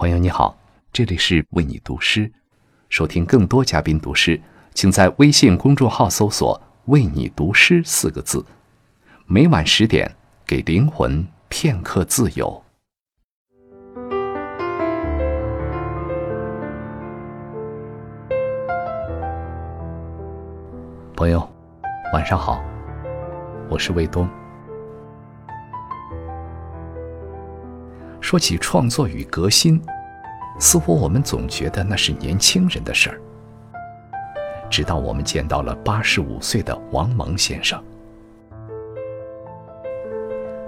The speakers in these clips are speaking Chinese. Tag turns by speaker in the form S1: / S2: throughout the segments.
S1: 朋友你好，这里是为你读诗。收听更多嘉宾读诗，请在微信公众号搜索“为你读诗”四个字。每晚十点，给灵魂片刻自由。朋友，晚上好，我是卫东。说起创作与革新，似乎我们总觉得那是年轻人的事儿。直到我们见到了八十五岁的王蒙先生，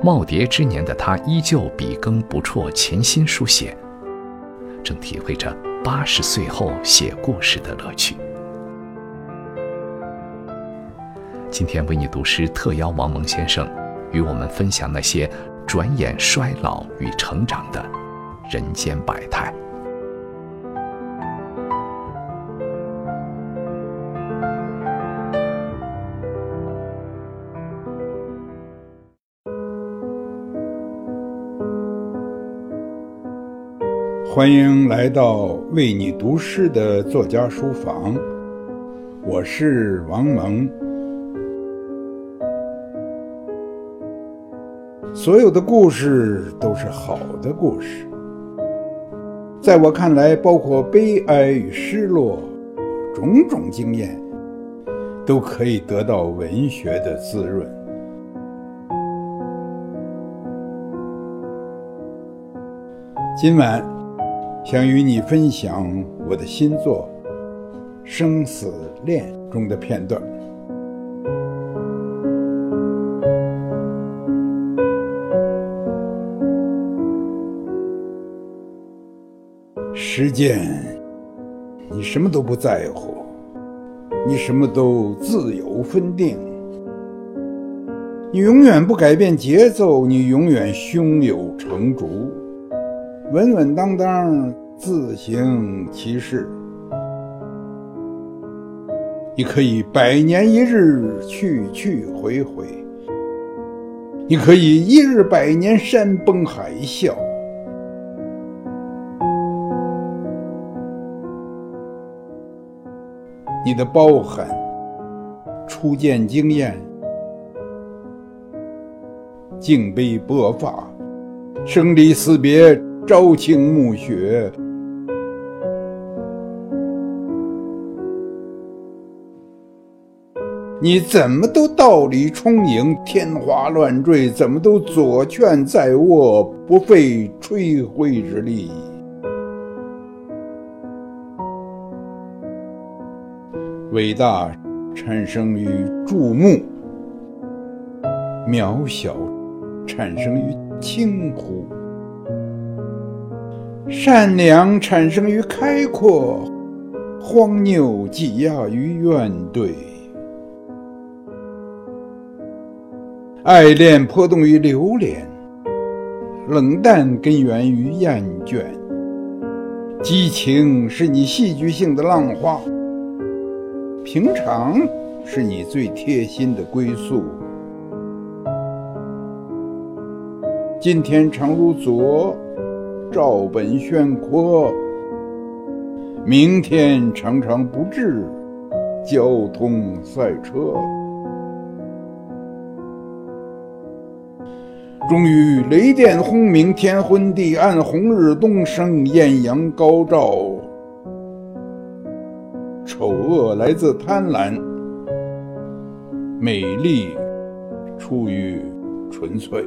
S1: 耄耋之年的他依旧笔耕不辍，潜心书写，正体会着八十岁后写故事的乐趣。今天为你读诗，特邀王蒙先生与我们分享那些。转眼衰老与成长的人间百态。
S2: 欢迎来到为你读诗的作家书房，我是王蒙。所有的故事都是好的故事，在我看来，包括悲哀与失落，种种经验，都可以得到文学的滋润。今晚，想与你分享我的新作《生死恋》中的片段。时间，你什么都不在乎，你什么都自由分定，你永远不改变节奏，你永远胸有成竹，稳稳当当，自行其事。你可以百年一日，去去回回；你可以一日百年，山崩海啸。你的包含、初见经验、敬杯薄发、生离死别、朝晴暮雪，你怎么都道理充盈，天花乱坠，怎么都左劝在握，不费吹灰之力。伟大产生于注目，渺小产生于轻忽，善良产生于开阔，荒谬挤压于怨怼，爱恋波动于流连，冷淡根源于厌倦，激情是你戏剧性的浪花。平常是你最贴心的归宿。今天常如昨，照本宣科；明天常常不至，交通赛车。终于雷电轰鸣，天昏地暗，红日东升，艳阳高照。丑恶来自贪婪，美丽出于纯粹。